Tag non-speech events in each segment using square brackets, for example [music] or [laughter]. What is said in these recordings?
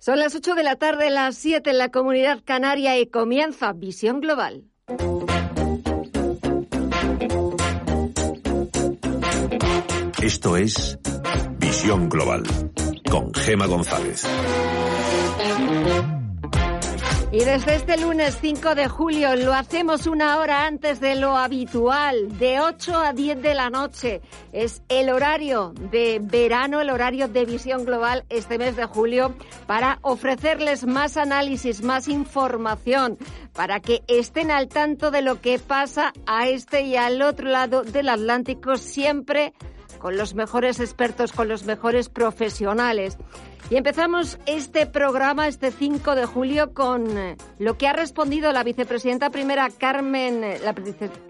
Son las 8 de la tarde, las 7 en la comunidad canaria y comienza Visión Global. Esto es Visión Global con Gema González. Y desde este lunes 5 de julio lo hacemos una hora antes de lo habitual, de 8 a 10 de la noche. Es el horario de verano, el horario de visión global este mes de julio para ofrecerles más análisis, más información, para que estén al tanto de lo que pasa a este y al otro lado del Atlántico siempre con los mejores expertos, con los mejores profesionales. Y empezamos este programa este 5 de julio con eh, lo que ha respondido la vicepresidenta primera Carmen, eh, la,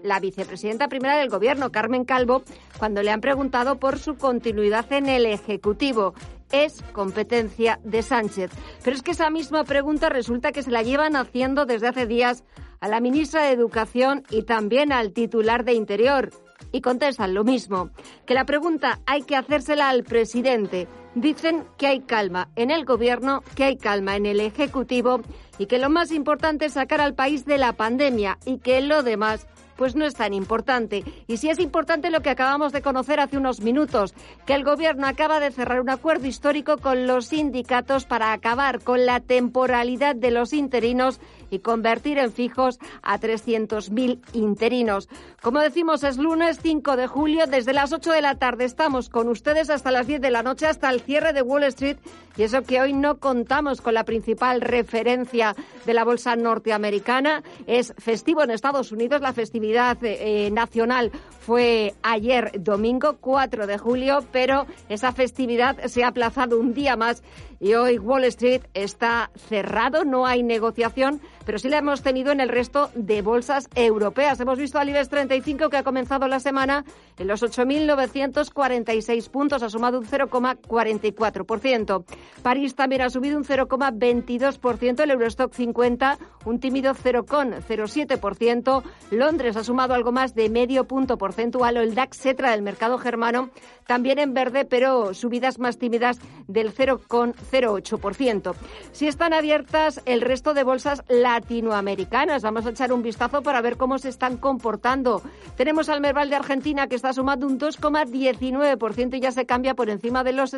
la, vicepresidenta primera del gobierno, Carmen Calvo, cuando le han preguntado por su continuidad en el Ejecutivo. Es competencia de Sánchez. Pero es que esa misma pregunta resulta que se la llevan haciendo desde hace días a la ministra de Educación y también al titular de Interior y contestan lo mismo, que la pregunta hay que hacérsela al presidente. Dicen que hay calma en el gobierno, que hay calma en el Ejecutivo y que lo más importante es sacar al país de la pandemia y que lo demás pues no es tan importante. Y si es importante lo que acabamos de conocer hace unos minutos, que el Gobierno acaba de cerrar un acuerdo histórico con los sindicatos para acabar con la temporalidad de los interinos y convertir en fijos a 300.000 interinos. Como decimos, es lunes 5 de julio, desde las 8 de la tarde estamos con ustedes hasta las 10 de la noche, hasta el cierre de Wall Street, y eso que hoy no contamos con la principal referencia de la bolsa norteamericana. Es festivo en Estados Unidos, la festividad eh, nacional fue ayer domingo 4 de julio, pero esa festividad se ha aplazado un día más y hoy Wall Street está cerrado, no hay negociación, pero sí la hemos tenido en el resto de bolsas europeas. Hemos visto al IBEX 35 que ha comenzado la semana en los 8.946 puntos, ha sumado un 0,44%. París también ha subido un 0,22%, el Eurostock 50 un tímido 0,07%, Londres ha sumado algo más de medio punto porcentual, o el DAX Cetra del mercado germano también en verde, pero subidas más tímidas del 0,08%. Si están abiertas el resto de bolsas latinoamericanas, vamos a echar un vistazo para ver cómo se están comportando. Tenemos al Merval de Argentina que está sumando un 2,19% y ya se cambia por encima de los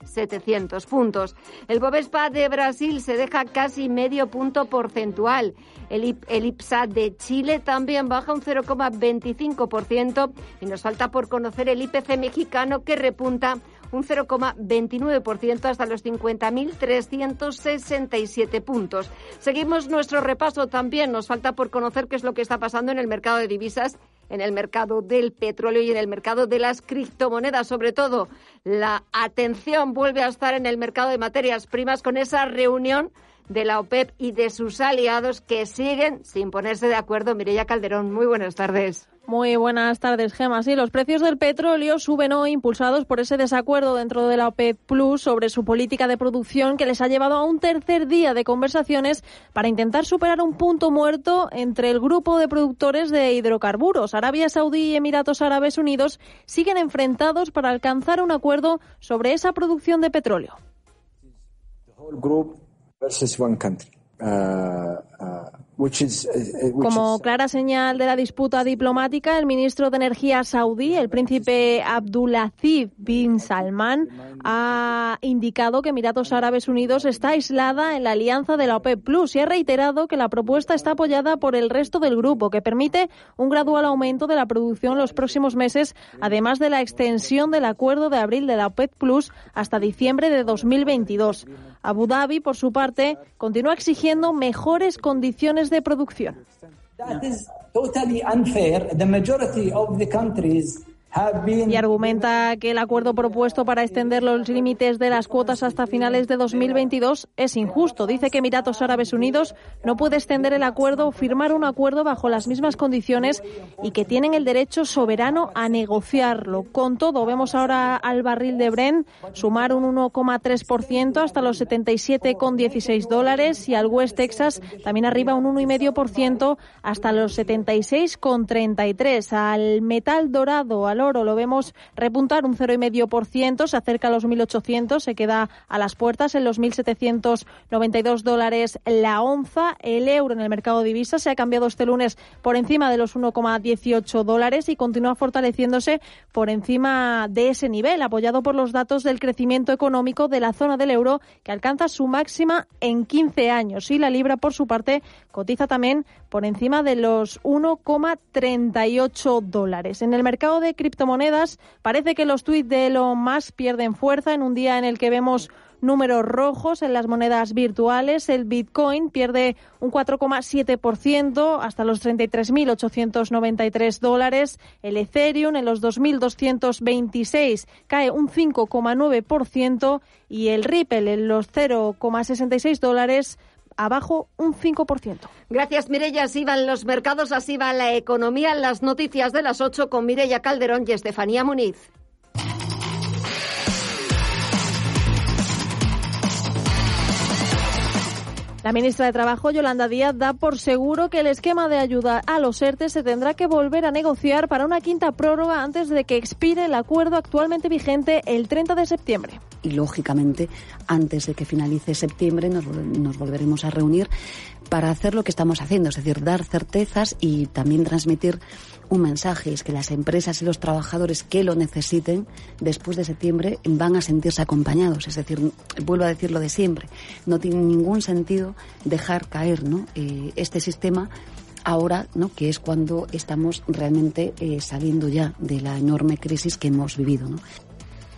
64.700 puntos. El Bovespa de Brasil se deja casi medio punto porcentual. El, el IPSA de Chile también baja un 0,25% y nos falta por conocer el IPC mexicano que repunta un 0,29% hasta los 50.367 puntos. Seguimos nuestro repaso también. Nos falta por conocer qué es lo que está pasando en el mercado de divisas, en el mercado del petróleo y en el mercado de las criptomonedas. Sobre todo, la atención vuelve a estar en el mercado de materias primas con esa reunión de la OPEP y de sus aliados que siguen sin ponerse de acuerdo. Mireya Calderón, muy buenas tardes. Muy buenas tardes, Gema. Sí, los precios del petróleo suben hoy impulsados por ese desacuerdo dentro de la OPEP Plus sobre su política de producción que les ha llevado a un tercer día de conversaciones para intentar superar un punto muerto entre el grupo de productores de hidrocarburos. Arabia Saudí y Emiratos Árabes Unidos siguen enfrentados para alcanzar un acuerdo sobre esa producción de petróleo. Uh, Como clara señal de la disputa diplomática, el ministro de Energía saudí, el príncipe Abdulaziz bin Salman, ha indicado que Emiratos Árabes Unidos está aislada en la alianza de la OPEP Plus y ha reiterado que la propuesta está apoyada por el resto del grupo, que permite un gradual aumento de la producción los próximos meses, además de la extensión del acuerdo de abril de la OPEP Plus hasta diciembre de 2022. Abu Dhabi, por su parte, continúa exigiendo mejores condiciones de producción. Y argumenta que el acuerdo propuesto para extender los límites de las cuotas hasta finales de 2022 es injusto. Dice que Emiratos Árabes Unidos no puede extender el acuerdo firmar un acuerdo bajo las mismas condiciones y que tienen el derecho soberano a negociarlo. Con todo, vemos ahora al barril de Brent sumar un 1,3% hasta los 77,16 dólares y al West Texas también arriba un 1,5% hasta los 76,33. Al metal dorado, al oro lo vemos repuntar un 0,5%, se acerca a los 1.800, se queda a las puertas en los 1.792 dólares la onza. El euro en el mercado de divisas se ha cambiado este lunes por encima de los 1,18 dólares y continúa fortaleciéndose por encima de ese nivel, apoyado por los datos del crecimiento económico de la zona del euro, que alcanza su máxima en 15 años. Y la libra, por su parte, cotiza también por encima de los 1,38 dólares. En el mercado de criptomonedas parece que los tuits de Elon Musk pierden fuerza en un día en el que vemos números rojos en las monedas virtuales. El Bitcoin pierde un 4,7% hasta los 33.893 dólares. El Ethereum en los 2.226 cae un 5,9% y el Ripple en los 0,66 dólares abajo un 5%. Gracias, Mireya. Así van los mercados, así va la economía. Las noticias de las 8 con Mireya Calderón y Estefanía Muniz. La ministra de Trabajo, Yolanda Díaz, da por seguro que el esquema de ayuda a los ERTE se tendrá que volver a negociar para una quinta prórroga antes de que expire el acuerdo actualmente vigente el 30 de septiembre. Y, lógicamente, antes de que finalice septiembre nos, nos volveremos a reunir para hacer lo que estamos haciendo, es decir, dar certezas y también transmitir un mensaje, es que las empresas y los trabajadores que lo necesiten después de septiembre van a sentirse acompañados. Es decir, vuelvo a decir lo de siempre, no tiene ningún sentido dejar caer ¿no? Eh, este sistema ahora, ¿no? que es cuando estamos realmente eh, saliendo ya de la enorme crisis que hemos vivido.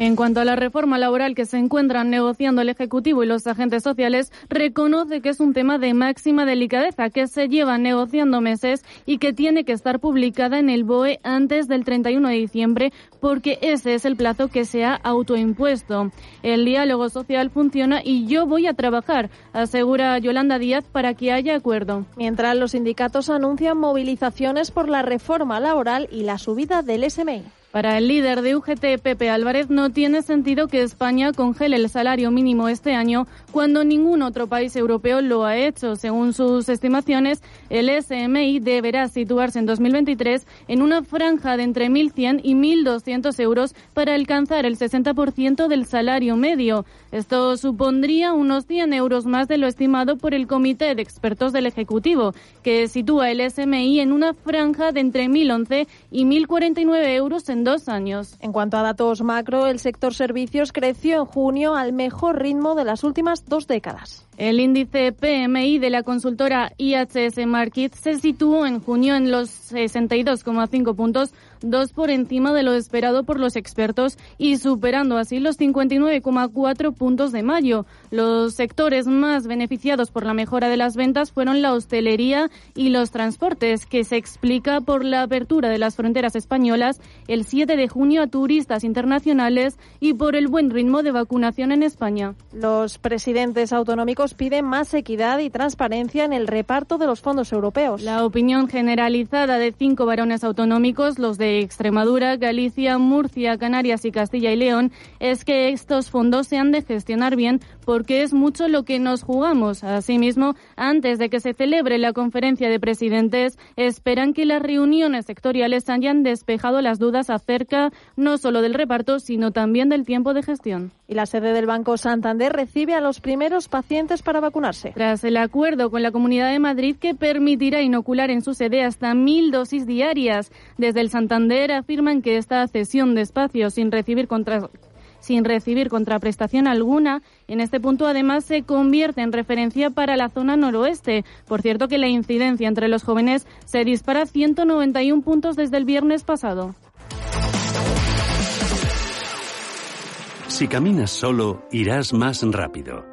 En cuanto a la reforma laboral que se encuentran negociando el Ejecutivo y los agentes sociales, reconoce que es un tema de máxima delicadeza, que se lleva negociando meses y que tiene que estar publicada en el BOE antes del 31 de diciembre, porque ese es el plazo que se ha autoimpuesto. El diálogo social funciona y yo voy a trabajar, asegura Yolanda Díaz, para que haya acuerdo. Mientras los sindicatos anuncian movilizaciones por la reforma laboral y la subida del SMI. Para el líder de UGT, Pepe Álvarez, no tiene sentido que España congele el salario mínimo este año cuando ningún otro país europeo lo ha hecho. Según sus estimaciones, el SMI deberá situarse en 2023 en una franja de entre 1.100 y 1.200 euros para alcanzar el 60% del salario medio. Esto supondría unos 100 euros más de lo estimado por el Comité de Expertos del Ejecutivo, que sitúa el SMI en una franja de entre 1.011 y 1.049 euros en dos años. En cuanto a datos macro, el sector servicios creció en junio al mejor ritmo de las últimas dos décadas. El índice PMI de la consultora IHS Markit se situó en junio en los 62,5 puntos, dos por encima de lo esperado por los expertos y superando así los 59,4 puntos de mayo. Los sectores más beneficiados por la mejora de las ventas fueron la hostelería y los transportes, que se explica por la apertura de las fronteras españolas el 7 de junio a turistas internacionales y por el buen ritmo de vacunación en España. Los presidentes autonómicos pide más equidad y transparencia en el reparto de los fondos europeos. La opinión generalizada de cinco varones autonómicos, los de Extremadura, Galicia, Murcia, Canarias y Castilla y León, es que estos fondos se han de gestionar bien porque es mucho lo que nos jugamos. Asimismo, antes de que se celebre la conferencia de presidentes, esperan que las reuniones sectoriales hayan despejado las dudas acerca no solo del reparto, sino también del tiempo de gestión. Y la sede del Banco Santander recibe a los primeros pacientes para vacunarse. Tras el acuerdo con la Comunidad de Madrid que permitirá inocular en su sede hasta mil dosis diarias, desde el Santander afirman que esta cesión de espacios sin recibir contra sin recibir contraprestación alguna. En este punto, además, se convierte en referencia para la zona noroeste. Por cierto, que la incidencia entre los jóvenes se dispara 191 puntos desde el viernes pasado. Si caminas solo, irás más rápido.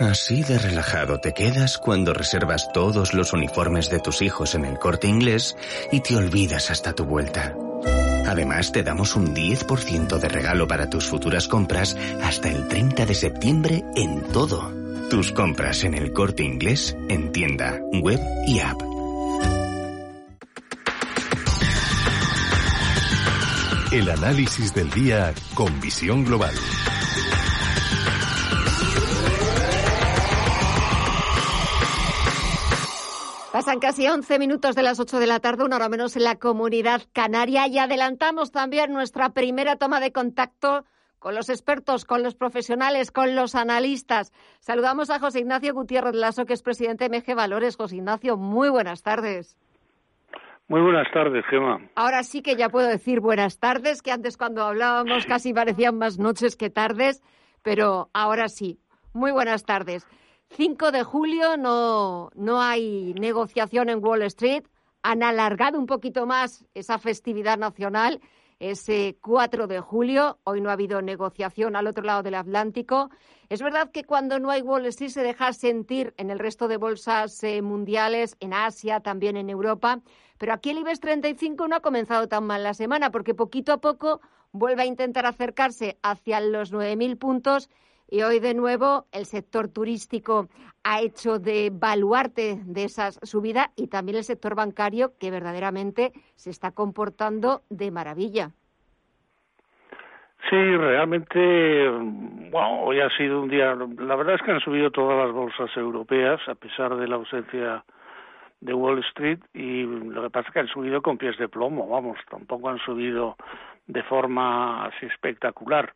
Así de relajado te quedas cuando reservas todos los uniformes de tus hijos en el corte inglés y te olvidas hasta tu vuelta. Además, te damos un 10% de regalo para tus futuras compras hasta el 30 de septiembre en todo. Tus compras en el corte inglés, en tienda, web y app. El análisis del día con visión global. Pasan casi 11 minutos de las 8 de la tarde, una hora menos en la comunidad canaria y adelantamos también nuestra primera toma de contacto con los expertos, con los profesionales, con los analistas. Saludamos a José Ignacio Gutiérrez Lasso, que es presidente de MG Valores. José Ignacio, muy buenas tardes. Muy buenas tardes, Gemma. Ahora sí que ya puedo decir buenas tardes, que antes cuando hablábamos casi parecían más noches que tardes, pero ahora sí. Muy buenas tardes. 5 de julio no, no hay negociación en Wall Street. Han alargado un poquito más esa festividad nacional, ese 4 de julio. Hoy no ha habido negociación al otro lado del Atlántico. Es verdad que cuando no hay Wall Street se deja sentir en el resto de bolsas eh, mundiales, en Asia, también en Europa. Pero aquí el IBEX 35 no ha comenzado tan mal la semana porque poquito a poco vuelve a intentar acercarse hacia los 9.000 puntos y hoy de nuevo el sector turístico ha hecho de baluarte de esa subida y también el sector bancario que verdaderamente se está comportando de maravilla. Sí, realmente, bueno, hoy ha sido un día, la verdad es que han subido todas las bolsas europeas a pesar de la ausencia de Wall Street y lo que pasa es que han subido con pies de plomo, vamos, tampoco han subido de forma así espectacular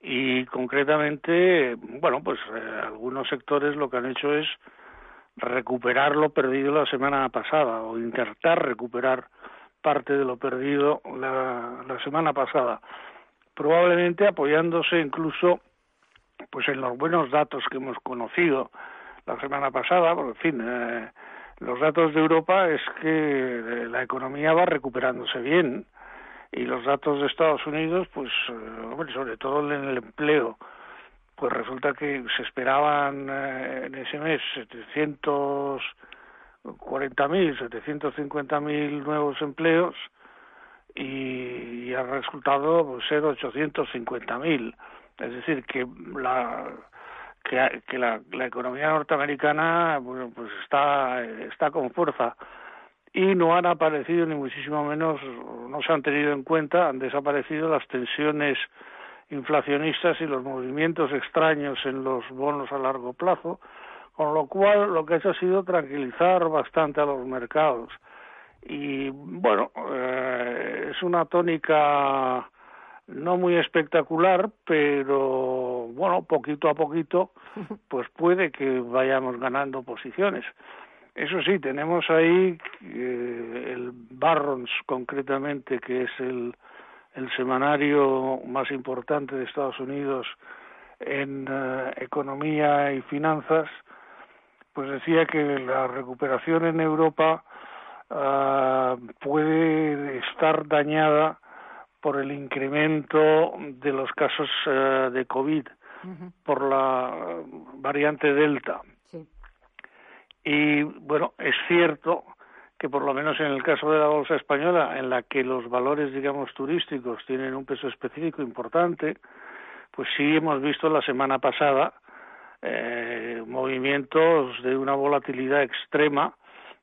y concretamente, bueno, pues eh, algunos sectores lo que han hecho es recuperar lo perdido la semana pasada o intentar recuperar parte de lo perdido la, la semana pasada, probablemente apoyándose incluso pues en los buenos datos que hemos conocido la semana pasada, porque en fin, eh, los datos de Europa es que eh, la economía va recuperándose bien, y los datos de Estados Unidos, pues, eh, sobre todo en el empleo, pues resulta que se esperaban eh, en ese mes 740.000, 750.000 nuevos empleos y, ha resultado pues, ser 850.000. Es decir, que la que, que la, la, economía norteamericana bueno, pues está está con fuerza y no han aparecido ni muchísimo menos, no se han tenido en cuenta, han desaparecido las tensiones inflacionistas y los movimientos extraños en los bonos a largo plazo, con lo cual lo que ha hecho ha sido tranquilizar bastante a los mercados. Y bueno, eh, es una tónica no muy espectacular, pero bueno, poquito a poquito, pues puede que vayamos ganando posiciones. Eso sí, tenemos ahí eh, el Barrons concretamente, que es el, el semanario más importante de Estados Unidos en eh, economía y finanzas, pues decía que la recuperación en Europa ah, puede estar dañada por el incremento de los casos eh, de COVID por la variante Delta. Y bueno, es cierto que por lo menos en el caso de la bolsa española, en la que los valores, digamos, turísticos tienen un peso específico importante, pues sí hemos visto la semana pasada eh, movimientos de una volatilidad extrema,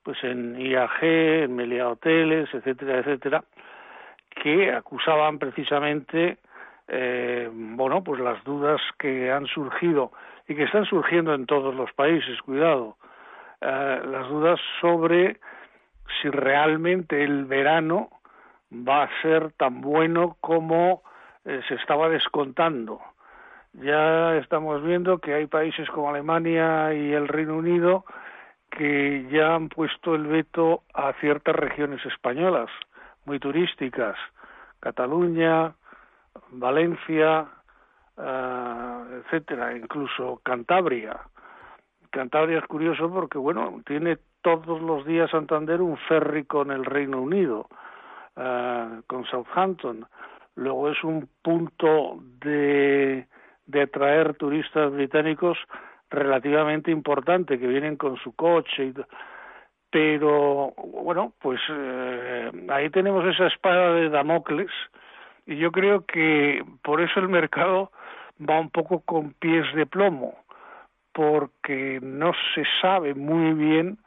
pues en IAG, en Melia Hoteles, etcétera, etcétera, que acusaban precisamente, eh, bueno, pues las dudas que han surgido y que están surgiendo en todos los países, cuidado, eh, las dudas sobre si realmente el verano va a ser tan bueno como eh, se estaba descontando. Ya estamos viendo que hay países como Alemania y el Reino Unido que ya han puesto el veto a ciertas regiones españolas muy turísticas, Cataluña, Valencia, uh, etcétera, incluso Cantabria. Cantabria es curioso porque, bueno, tiene todos los días Santander un ferry con el Reino Unido, uh, con Southampton. Luego es un punto de, de atraer turistas británicos relativamente importante que vienen con su coche y, pero bueno pues eh, ahí tenemos esa espada de Damocles y yo creo que por eso el mercado va un poco con pies de plomo porque no se sabe muy bien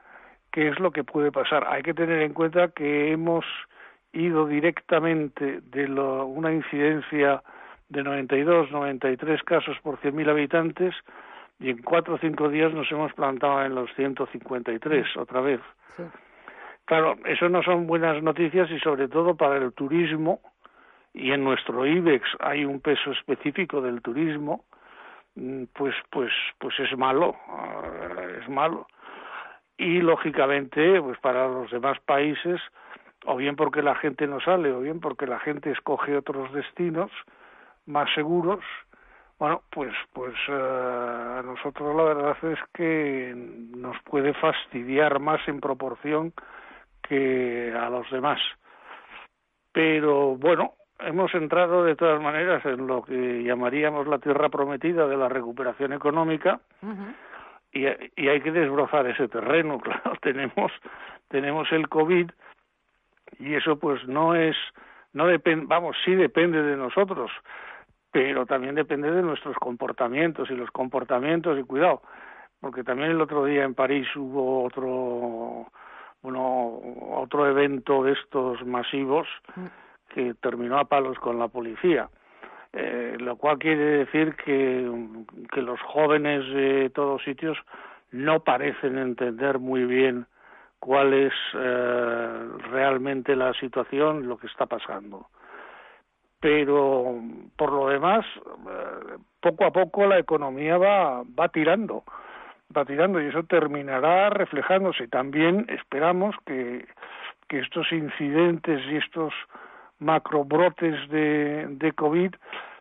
qué es lo que puede pasar. Hay que tener en cuenta que hemos ido directamente de lo, una incidencia de 92, 93 casos por 100.000 habitantes y en cuatro o cinco días nos hemos plantado en los 153 otra vez. Claro, eso no son buenas noticias y sobre todo para el turismo y en nuestro IBEX hay un peso específico del turismo, pues pues pues es malo, eh, es malo. Y lógicamente, pues para los demás países, o bien porque la gente no sale, o bien porque la gente escoge otros destinos más seguros, bueno, pues, pues eh, a nosotros la verdad es que nos puede fastidiar más en proporción que a los demás. Pero bueno, hemos entrado de todas maneras en lo que llamaríamos la tierra prometida de la recuperación económica y, y, hay que desbrozar ese terreno. [laughs] Claro, tenemos tenemos el covid y eso pues no es no depende vamos sí depende de nosotros pero también depende de nuestros comportamientos y los comportamientos y cuidado, porque también el otro día en París hubo otro bueno otro evento de estos masivos mm. Que terminó a palos con la policía. Eh, lo cual quiere decir que, que los jóvenes de todos sitios no parecen entender muy bien cuál es eh, realmente la situación, lo que está pasando pero por lo demás eh, poco a poco la economía va va tirando va tirando y eso terminará reflejándose también esperamos que que estos incidentes y estos macrobrotes de de covid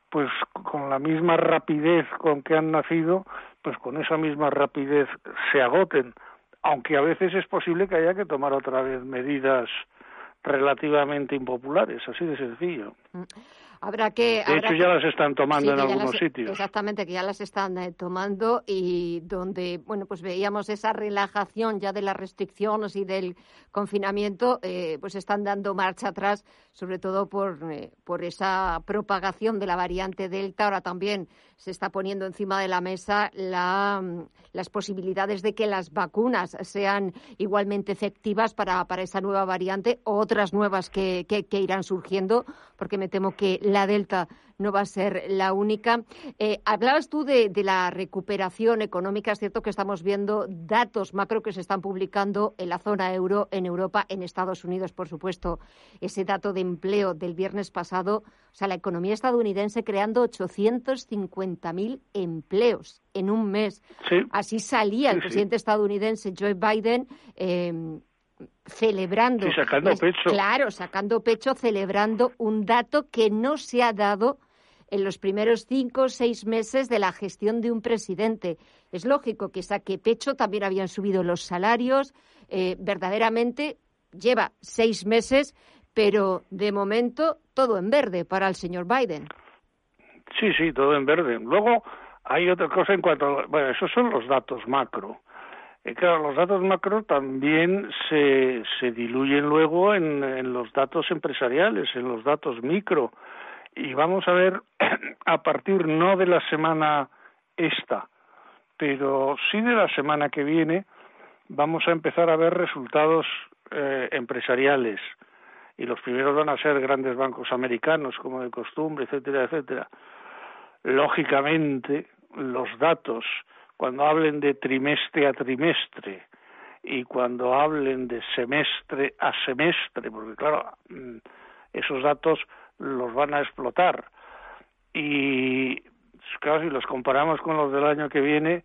pues con la misma rapidez con que han nacido pues con esa misma rapidez se agoten aunque a veces es posible que haya que tomar otra vez medidas relativamente impopulares, así de sencillo. Mm. Habrá que. De hecho, ya las están tomando en algunos sitios. Exactamente, que ya las están eh, tomando y donde, bueno, pues veíamos esa relajación ya de las restricciones y del confinamiento, eh, pues están dando marcha atrás, sobre todo por, eh, por esa propagación de la variante Delta. Ahora también se está poniendo encima de la mesa la, las posibilidades de que las vacunas sean igualmente efectivas para, para esa nueva variante o otras nuevas que, que, irán surgiendo, porque me temo que la Delta no va a ser la única. Eh, hablabas tú de, de, la recuperación económica. Es cierto que estamos viendo datos macro que se están publicando en la zona euro, en Europa, en Estados Unidos, por supuesto. Ese dato de empleo del viernes pasado, o sea, la economía estadounidense creando 850.000 empleos en un mes. Así salía el presidente estadounidense Joe Biden. Eh, celebrando. sacando pecho. Claro, sacando pecho, celebrando un dato que no se ha dado en los primeros cinco o seis meses de la gestión de un presidente. Es lógico que saque pecho, también habían subido los salarios, eh, verdaderamente lleva seis meses, pero de momento todo en verde para el señor Biden. Sí, sí, todo en verde. Luego hay otra cosa en cuanto a, bueno, esos son los datos macro. Y claro, los datos macro también se, se diluyen luego en, en los datos empresariales, en los datos micro y vamos a ver [clears throat] a partir no de la semana esta, pero sí de la semana que viene vamos a empezar a ver resultados eh, empresariales y los primeros van a ser grandes bancos americanos como de costumbre, etcétera, etcétera. Lógicamente, los datos, cuando hablen de trimestre a trimestre y cuando hablen de semestre a semestre, porque claro, mm, esos datos los van a explotar. Y claro, si los comparamos con los del año que viene,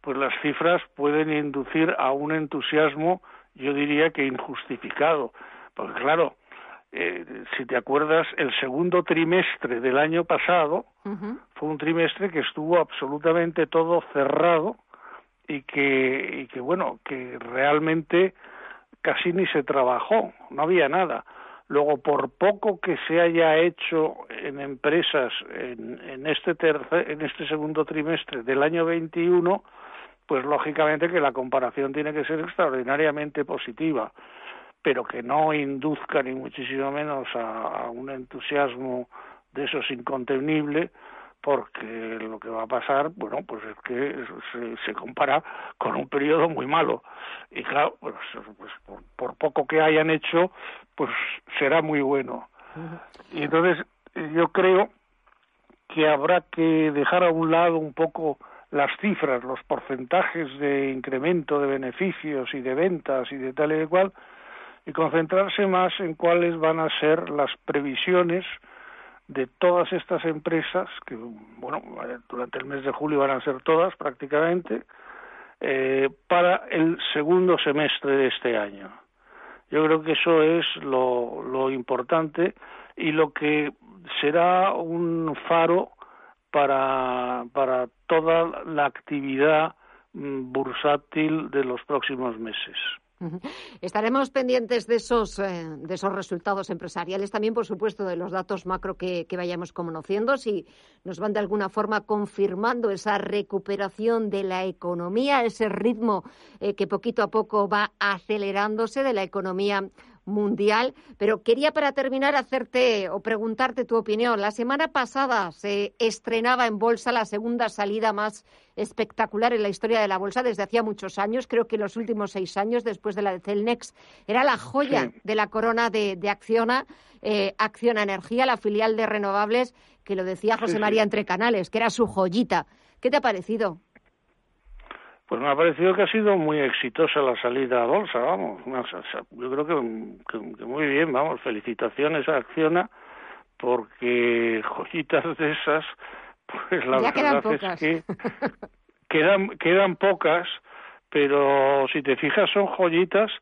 pues las cifras pueden inducir a un entusiasmo, yo diría que injustificado. Porque claro, eh, si te acuerdas, el segundo trimestre del año pasado fue un trimestre que estuvo absolutamente todo cerrado y que, y que, bueno, que realmente casi ni se trabajó, no había nada. Luego, por poco que se haya hecho en empresas en, en este tercer, en este segundo trimestre del año 21, pues lógicamente que la comparación tiene que ser extraordinariamente positiva, pero que no induzca ni muchísimo menos a, un entusiasmo de esos incontenible, porque lo que va a pasar, bueno, pues es que se, compara con un periodo muy malo. Y claro, pues, pues por, poco que hayan hecho, pues será muy bueno. Y entonces yo creo que habrá que dejar a un lado un poco las cifras, los porcentajes de incremento de beneficios y de ventas y de tal y de cual, y concentrarse más en cuáles van a ser las previsiones de todas estas empresas, que bueno, durante el mes de julio van a ser todas prácticamente, eh, para el segundo semestre de este año. Yo creo que eso es lo, lo importante y lo que será un faro para, para toda la actividad mm, bursátil de los próximos meses. Estaremos pendientes de esos, eh, de esos resultados empresariales, también, por supuesto, de los datos macro que, vayamos conociendo, si nos van de alguna forma confirmando esa recuperación de la economía, ese ritmo eh, que poquito a poco va acelerándose de la economía mundial. Pero quería para terminar hacerte o preguntarte tu opinión. La semana pasada se estrenaba en bolsa la segunda salida más espectacular en la historia de la bolsa desde hacía muchos años, creo que los últimos seis años después de la de Celnex. Era la joya de la corona de, Acciona, eh, Acciona Energía, la filial de renovables, que lo decía José María Entre Canales, que era su joyita. ¿Qué te ha parecido? Pues me ha parecido que ha sido muy exitosa la salida a bolsa, vamos. Yo creo que, muy bien, vamos. Felicitaciones a Acciona porque joyitas de esas, pues la verdad es que [laughs] quedan, quedan pocas, pero si te fijas son joyitas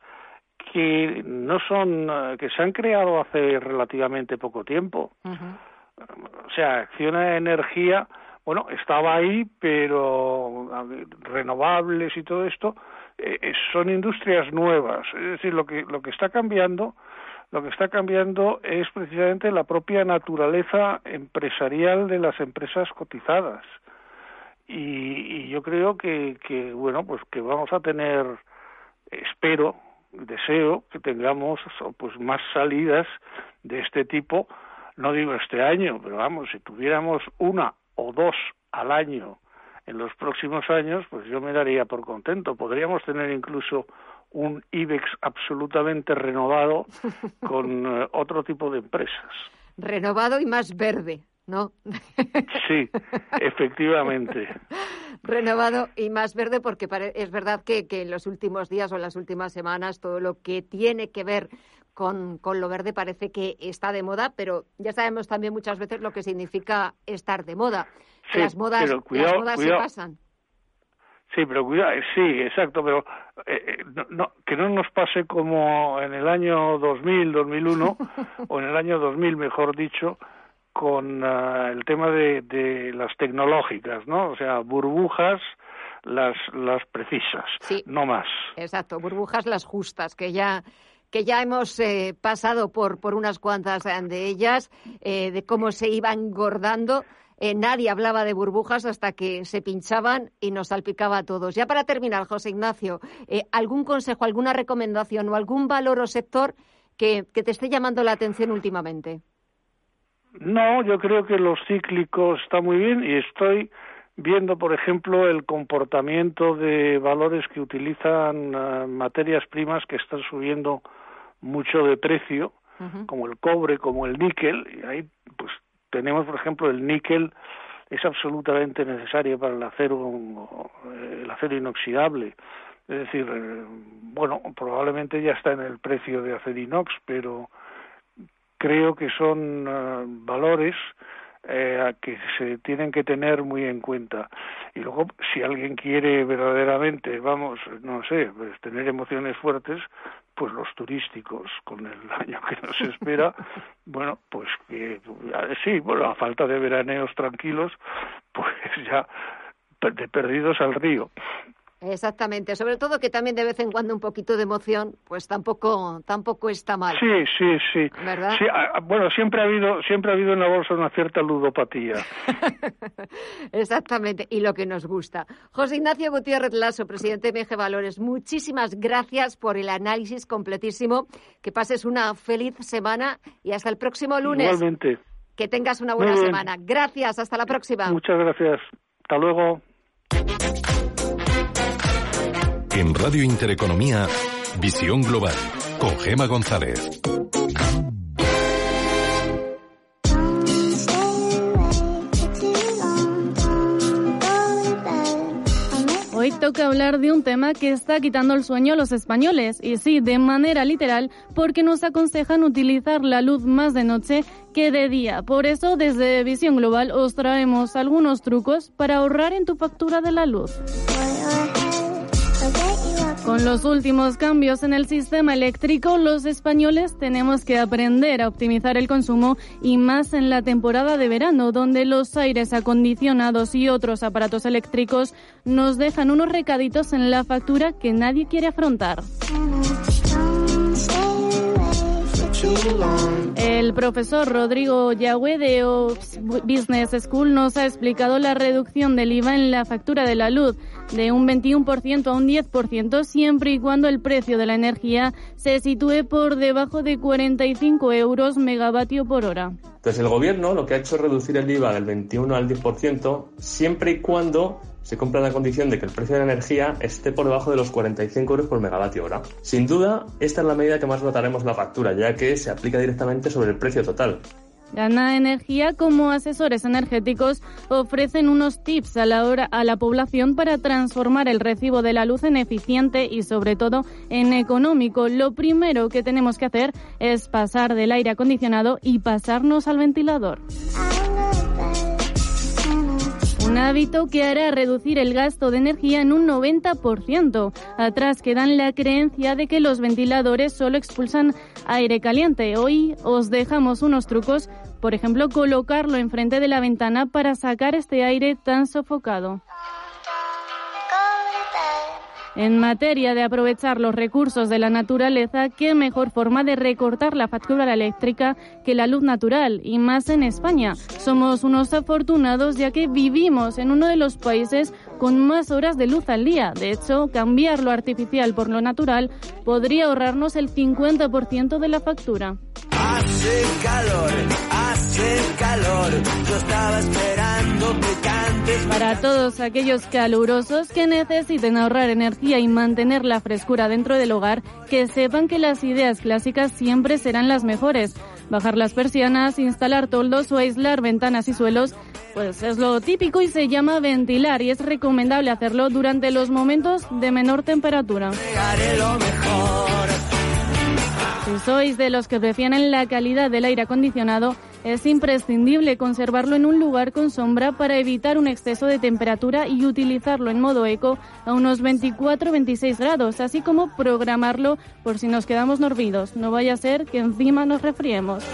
que no son, que se han creado hace relativamente poco tiempo. O sea, Acciona Energía bueno, estaba ahí, pero renovables y todo esto eh, eh, son industrias nuevas. Es decir, lo que lo que está cambiando, lo que está cambiando es precisamente la propia naturaleza empresarial de las empresas cotizadas. Y, yo creo que, que bueno, pues que vamos a tener, espero, deseo que tengamos pues más salidas de este tipo no digo este año, pero vamos, si tuviéramos una o dos al año en los próximos años, pues yo me daría por contento. Podríamos tener incluso un IBEX absolutamente renovado [laughs] con eh, otro tipo de empresas. Renovado y más verde, ¿no? [laughs] sí, efectivamente. [laughs] Renovado y más verde porque es verdad que, que en los últimos días o en las últimas semanas todo lo que tiene que ver con, con, lo verde parece que está de moda, pero ya sabemos también muchas veces lo que significa estar de moda. las modas, se pasan. Sí, pero cuidado, eh, sí, exacto, pero eh, eh, no, que no nos pase como en el año 2000, 2001, [laughs] o en el año 2000, mejor dicho, con ah, el tema de, de las tecnológicas, ¿no? O sea, burbujas las, las precisas, no más. Exacto, burbujas las justas, que ya que ya hemos eh, pasado por, por unas cuantas de ellas, eh, de cómo se iban engordando. Eh, nadie hablaba de burbujas hasta que se pinchaban y nos salpicaba a todos. Ya para terminar, José Ignacio, ¿algún consejo, alguna recomendación o algún valor o sector que, que te esté llamando la atención últimamente? No, yo creo que los cíclicos está muy bien y estoy viendo, por ejemplo, el comportamiento de valores que utilizan eh, materias primas que están subiendo mucho de precio, como el cobre, como el níquel, y ahí pues tenemos, por ejemplo, el níquel es absolutamente necesario para el acero, el acero inoxidable. Es decir, eh, bueno, probablemente ya está en el precio de acero inox, pero creo que son eh, valores eh, que se tienen que tener muy en cuenta. Y luego, si alguien quiere verdaderamente, vamos, no sé, pues tener emociones fuertes, pues los turísticos, con el [laughs] año que nos espera, bueno, pues que sí, bueno, a falta de veraneos tranquilos, pues ya de perdidos al río. Exactamente, sobre todo que también de vez en cuando un poquito de emoción, pues tampoco tampoco está mal. Sí, sí, sí. ¿Verdad? Sí, bueno, siempre ha habido siempre ha habido en la bolsa una cierta ludopatía. [laughs] Exactamente, y lo que nos gusta. José Ignacio Gutiérrez Lasso, presidente de MG Valores, muchísimas gracias por el análisis completísimo. Que pases una feliz semana y hasta el próximo lunes. Igualmente. Que tengas una buena semana. Gracias, hasta la próxima. Muchas gracias. Hasta luego. En Radio Intereconomía, Visión Global, con Gema González. Hoy toca hablar de un tema que está quitando el sueño a los españoles, y sí, de manera literal, porque nos aconsejan utilizar la luz más de noche que de día. Por eso, desde Visión Global os traemos algunos trucos para ahorrar en tu factura de la luz. Con los últimos cambios en el sistema eléctrico, los españoles tenemos que aprender a optimizar el consumo y más en la temporada de verano, donde los aires acondicionados y otros aparatos eléctricos nos dejan unos recaditos en la factura que nadie quiere afrontar. El profesor Rodrigo Yagüe de Ops Business School nos ha explicado la reducción del IVA en la factura de la luz de un 21% a un 10% siempre y cuando el precio de la energía se sitúe por debajo de 45 euros megavatio por hora. Entonces el gobierno lo que ha hecho es reducir el IVA del 21 al 10% siempre y cuando se compra la condición de que el precio de la energía esté por debajo de los 45 euros por megavatio hora. Sin duda, esta es la medida que más notaremos la factura, ya que se aplica directamente sobre el precio total. Gana Energía como asesores energéticos ofrecen unos tips a la, hora, a la población para transformar el recibo de la luz en eficiente y sobre todo en económico. Lo primero que tenemos que hacer es pasar del aire acondicionado y pasarnos al ventilador. Un hábito que hará reducir el gasto de energía en un 90%. Atrás quedan la creencia de que los ventiladores solo expulsan aire caliente. Hoy os dejamos unos trucos, por ejemplo, colocarlo enfrente de la ventana para sacar este aire tan sofocado. En materia de aprovechar los recursos de la naturaleza, qué mejor forma de recortar la factura eléctrica que la luz natural, y más en España. Somos unos afortunados ya que vivimos en uno de los países con más horas de luz al día. De hecho, cambiar lo artificial por lo natural podría ahorrarnos el 50% de la factura. Hace calor, hace calor. Yo estaba esperando. Para todos aquellos calurosos que necesiten ahorrar energía y mantener la frescura dentro del hogar, que sepan que las ideas clásicas siempre serán las mejores. Bajar las persianas, instalar toldos o aislar ventanas y suelos, pues es lo típico y se llama ventilar y es recomendable hacerlo durante los momentos de menor temperatura. Si sois de los que prefieren la calidad del aire acondicionado, es imprescindible conservarlo en un lugar con sombra para evitar un exceso de temperatura y utilizarlo en modo eco a unos 24-26 grados, así como programarlo por si nos quedamos dormidos. No vaya a ser que encima nos refriemos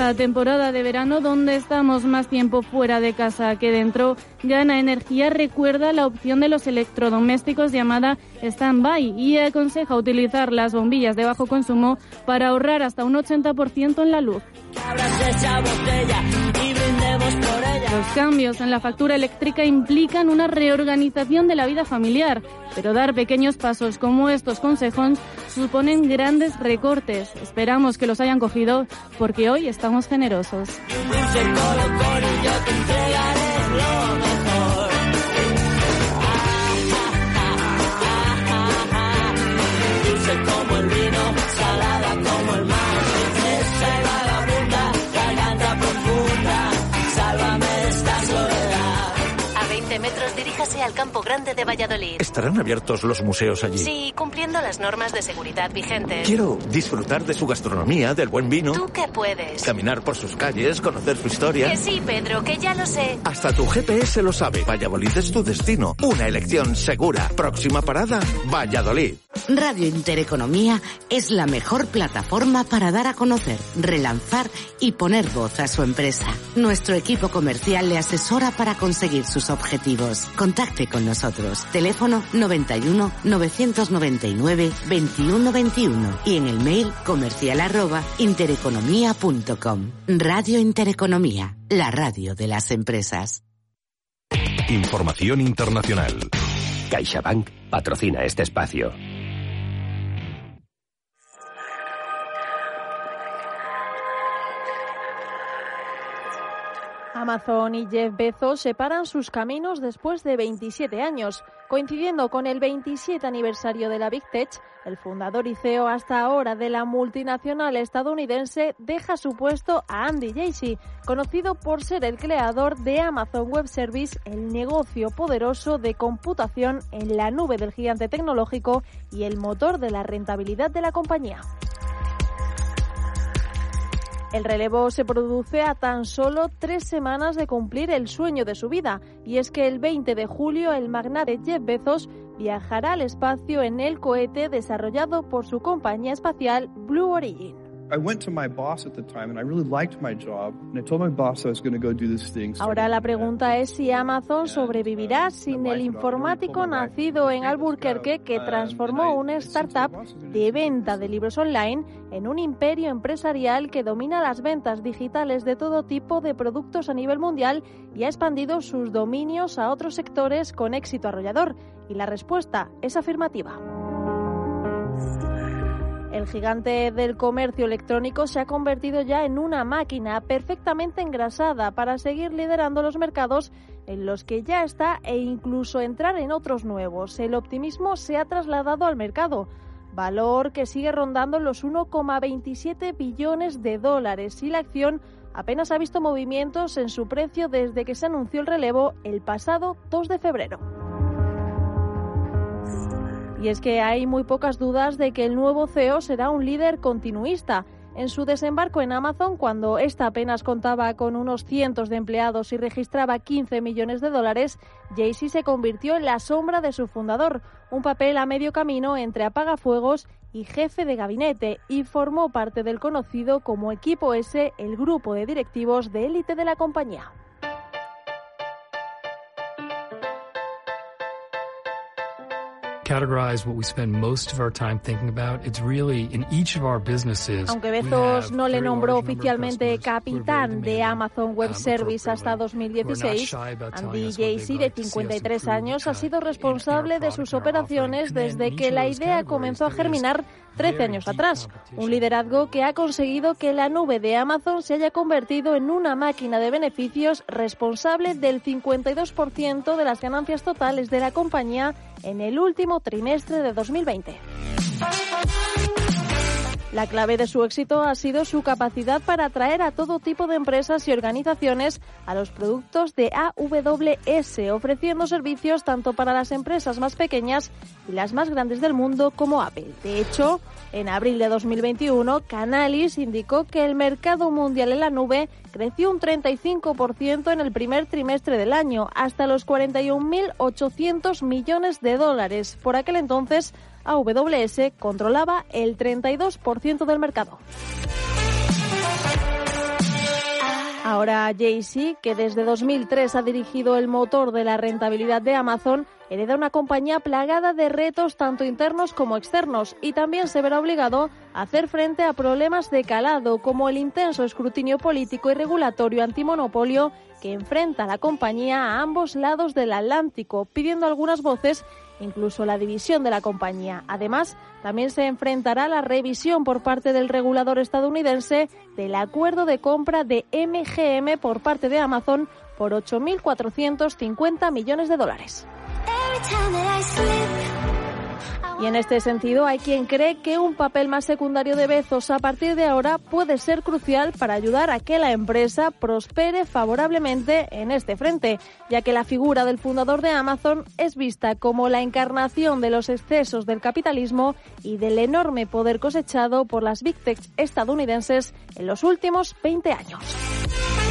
esta temporada de verano, donde estamos más tiempo fuera de casa que dentro, Gana Energía recuerda la opción de los electrodomésticos llamada Standby y aconseja utilizar las bombillas de bajo consumo para ahorrar hasta un 80% en la luz. Los cambios en la factura eléctrica implican una reorganización de la vida familiar, pero dar pequeños pasos como estos consejos suponen grandes recortes. Esperamos que los hayan cogido porque hoy estamos generosos. Al Campo Grande de Valladolid. ¿Estarán abiertos los museos allí? Sí, cumpliendo las normas de seguridad vigentes. Quiero disfrutar de su gastronomía, del buen vino. ¿Tú qué puedes? Caminar por sus calles, conocer su historia. Que sí, Pedro, que ya lo sé. Hasta tu GPS lo sabe. Valladolid es tu destino. Una elección segura. Próxima parada, Valladolid. Radio Intereconomía es la mejor plataforma para dar a conocer, relanzar y poner voz a su empresa. Nuestro equipo comercial le asesora para conseguir sus objetivos. Contacte con nosotros. Teléfono 91 999 2121 y en el mail comercial arroba intereconomía.com. Radio Intereconomía, la radio de las empresas. Información internacional. CaixaBank patrocina este espacio. Amazon y Jeff Bezos separan sus caminos después de 27 años. Coincidiendo con el 27 aniversario de la Big Tech, el fundador y CEO hasta ahora de la multinacional estadounidense deja su puesto a Andy Jassy, conocido por ser el creador de Amazon Web Service, el negocio poderoso de computación en la nube del gigante tecnológico y el motor de la rentabilidad de la compañía. El relevo se produce a tan solo tres semanas de cumplir el sueño de su vida, y es que el 20 de julio el magnate Jeff Bezos viajará al espacio en el cohete desarrollado por su compañía espacial Blue Origin. Ahora la pregunta es si Amazon sobrevivirá sin el informático nacido en Albuquerque que transformó una startup de venta de libros online en un imperio empresarial que domina las ventas digitales de todo tipo de productos a nivel mundial y ha expandido sus dominios a otros sectores con éxito arrollador. Y la respuesta es afirmativa. El gigante del comercio electrónico se ha convertido ya en una máquina perfectamente engrasada para seguir liderando los mercados en los que ya está e incluso entrar en otros nuevos. El optimismo se ha trasladado al mercado, valor que sigue rondando los 1,27 billones de dólares y la acción apenas ha visto movimientos en su precio desde que se anunció el relevo el pasado 2 de febrero. Y es que hay muy pocas dudas de que el nuevo CEO será un líder continuista. En su desembarco en Amazon, cuando ésta apenas contaba con unos cientos de empleados y registraba 15 millones de dólares, Jay-Z se convirtió en la sombra de su fundador, un papel a medio camino entre apagafuegos y jefe de gabinete, y formó parte del conocido como Equipo S, el grupo de directivos de élite de la compañía. Aunque Bezos no le nombró oficialmente capitán de Amazon Web um, Service hasta 2016, Andy Jassy, de 53 años, ha sido responsable de sus operaciones desde que la idea comenzó a germinar 13 años atrás. Un liderazgo que ha conseguido que la nube de Amazon se haya convertido en una máquina de beneficios responsable del 52% de las ganancias totales de la compañía en el último trimestre de 2020. La clave de su éxito ha sido su capacidad para atraer a todo tipo de empresas y organizaciones a los productos de AWS, ofreciendo servicios tanto para las empresas más pequeñas y las más grandes del mundo como Apple. De hecho, en abril de 2021, Canalis indicó que el mercado mundial en la nube creció un 35% en el primer trimestre del año, hasta los 41.800 millones de dólares. Por aquel entonces, AWS controlaba el 32% del mercado. Ahora Jay-Z, que desde 2003 ha dirigido el motor de la rentabilidad de Amazon, hereda una compañía plagada de retos tanto internos como externos y también se verá obligado a hacer frente a problemas de calado como el intenso escrutinio político y regulatorio antimonopolio que enfrenta a la compañía a ambos lados del Atlántico, pidiendo algunas voces incluso la división de la compañía. Además, también se enfrentará a la revisión por parte del regulador estadounidense del acuerdo de compra de MGM por parte de Amazon por 8.450 millones de dólares. Y en este sentido, hay quien cree que un papel más secundario de Bezos a partir de ahora puede ser crucial para ayudar a que la empresa prospere favorablemente en este frente, ya que la figura del fundador de Amazon es vista como la encarnación de los excesos del capitalismo y del enorme poder cosechado por las big tech estadounidenses en los últimos 20 años.《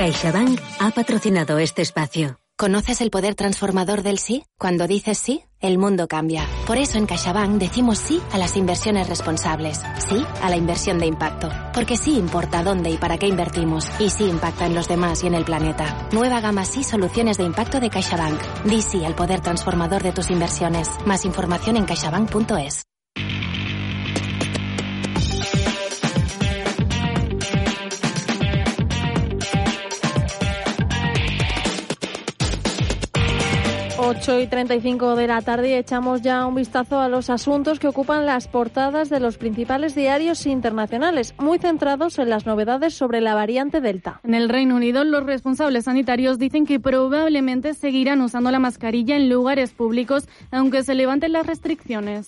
CaixaBank ha patrocinado este espacio. ¿Conoces el poder transformador del sí? Cuando dices sí, el mundo cambia. Por eso en CaixaBank decimos sí a las inversiones responsables, sí a la inversión de impacto, porque sí importa dónde y para qué invertimos, y sí impacta en los demás y en el planeta. Nueva gama sí soluciones de impacto de CaixaBank. Di sí al poder transformador de tus inversiones. Más información en caixabank.es. 8 y 35 de la tarde echamos ya un vistazo a los asuntos que ocupan las portadas de los principales diarios internacionales, muy centrados en las novedades sobre la variante Delta. En el Reino Unido, los responsables sanitarios dicen que probablemente seguirán usando la mascarilla en lugares públicos, aunque se levanten las restricciones.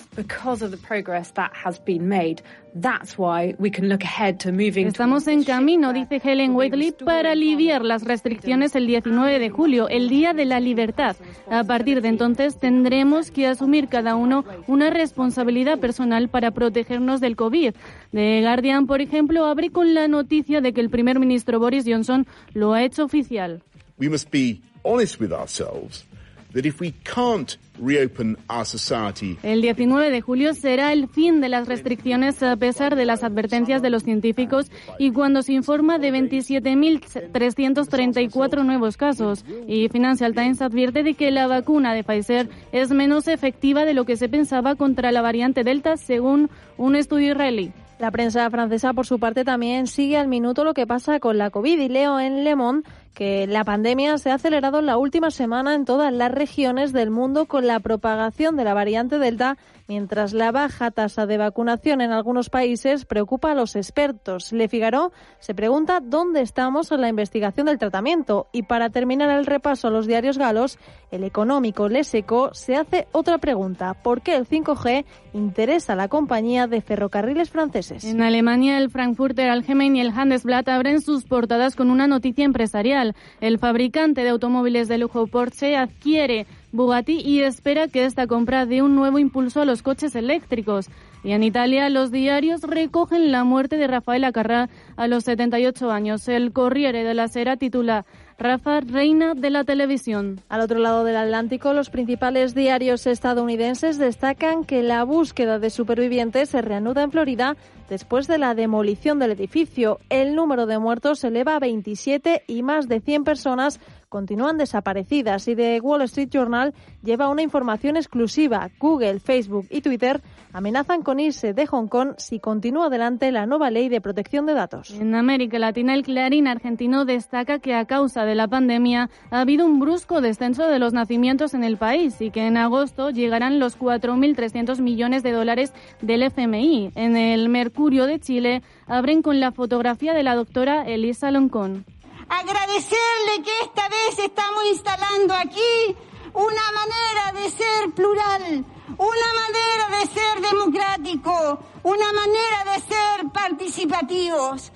Estamos en camino, dice Helen Whately, para aliviar las restricciones el 19 de julio, el Día de la Libertad. A partir de entonces tendremos que asumir cada uno una responsabilidad personal para protegernos del COVID. The Guardian, por ejemplo, abre con la noticia de que el primer ministro Boris Johnson lo ha hecho oficial. We must be honest with ourselves that if we can't el 19 de julio será el fin de las restricciones a pesar de las advertencias de los científicos y cuando se informa de 27.334 nuevos casos. Y Financial Times advierte de que la vacuna de Pfizer es menos efectiva de lo que se pensaba contra la variante Delta según un estudio israelí. La prensa francesa, por su parte, también sigue al minuto lo que pasa con la COVID y leo en Le Monde que la pandemia se ha acelerado en la última semana en todas las regiones del mundo con la propagación de la variante Delta mientras la baja tasa de vacunación en algunos países preocupa a los expertos. Le Figaro se pregunta dónde estamos en la investigación del tratamiento y para terminar el repaso a los diarios galos, el económico Le Seco se hace otra pregunta. ¿Por qué el 5G interesa a la compañía de ferrocarriles franceses? En Alemania, el Frankfurter Allgemein y el Handelsblatt abren sus portadas con una noticia empresarial. El fabricante de automóviles de lujo Porsche adquiere Bugatti y espera que esta compra dé un nuevo impulso a los coches eléctricos. Y en Italia los diarios recogen la muerte de Rafael Acarrá a los 78 años. El Corriere de la Sera titula Rafa, reina de la televisión. Al otro lado del Atlántico, los principales diarios estadounidenses destacan que la búsqueda de supervivientes se reanuda en Florida después de la demolición del edificio. El número de muertos se eleva a 27 y más de 100 personas continúan desaparecidas y The Wall Street Journal lleva una información exclusiva. Google, Facebook y Twitter amenazan con irse de Hong Kong si continúa adelante la nueva ley de protección de datos. En América Latina, el Clarín argentino destaca que a causa de la pandemia ha habido un brusco descenso de los nacimientos en el país y que en agosto llegarán los 4.300 millones de dólares del FMI. En el Mercurio de Chile abren con la fotografía de la doctora Elisa Loncón agradecerle que esta vez estamos instalando aquí una manera de ser plural, una manera de ser democrático, una manera de ser participativos.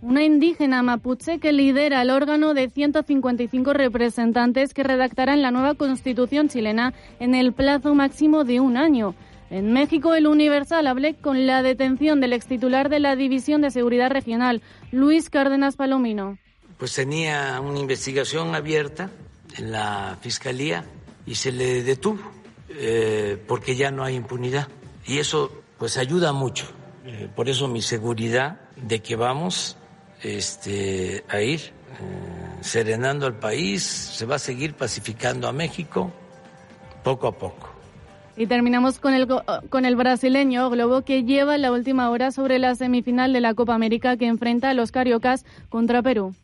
Una indígena mapuche que lidera el órgano de 155 representantes que redactarán la nueva constitución chilena en el plazo máximo de un año. En México, el Universal hablé con la detención del extitular de la División de Seguridad Regional, Luis Cárdenas Palomino. Pues tenía una investigación abierta en la Fiscalía y se le detuvo eh, porque ya no hay impunidad. Y eso pues ayuda mucho. Eh, por eso mi seguridad de que vamos este, a ir eh, serenando al país, se va a seguir pacificando a México poco a poco. Y terminamos con el, con el brasileño Globo que lleva la última hora sobre la semifinal de la Copa América que enfrenta a los Cariocas contra Perú.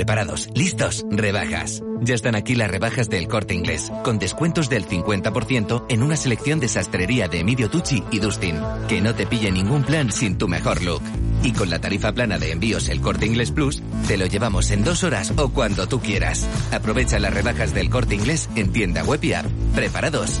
Preparados, listos, rebajas. Ya están aquí las rebajas del corte inglés, con descuentos del 50% en una selección de sastrería de Emilio Tucci y Dustin. Que no te pille ningún plan sin tu mejor look. Y con la tarifa plana de envíos el corte inglés plus, te lo llevamos en dos horas o cuando tú quieras. Aprovecha las rebajas del corte inglés en tienda web y app. Preparados.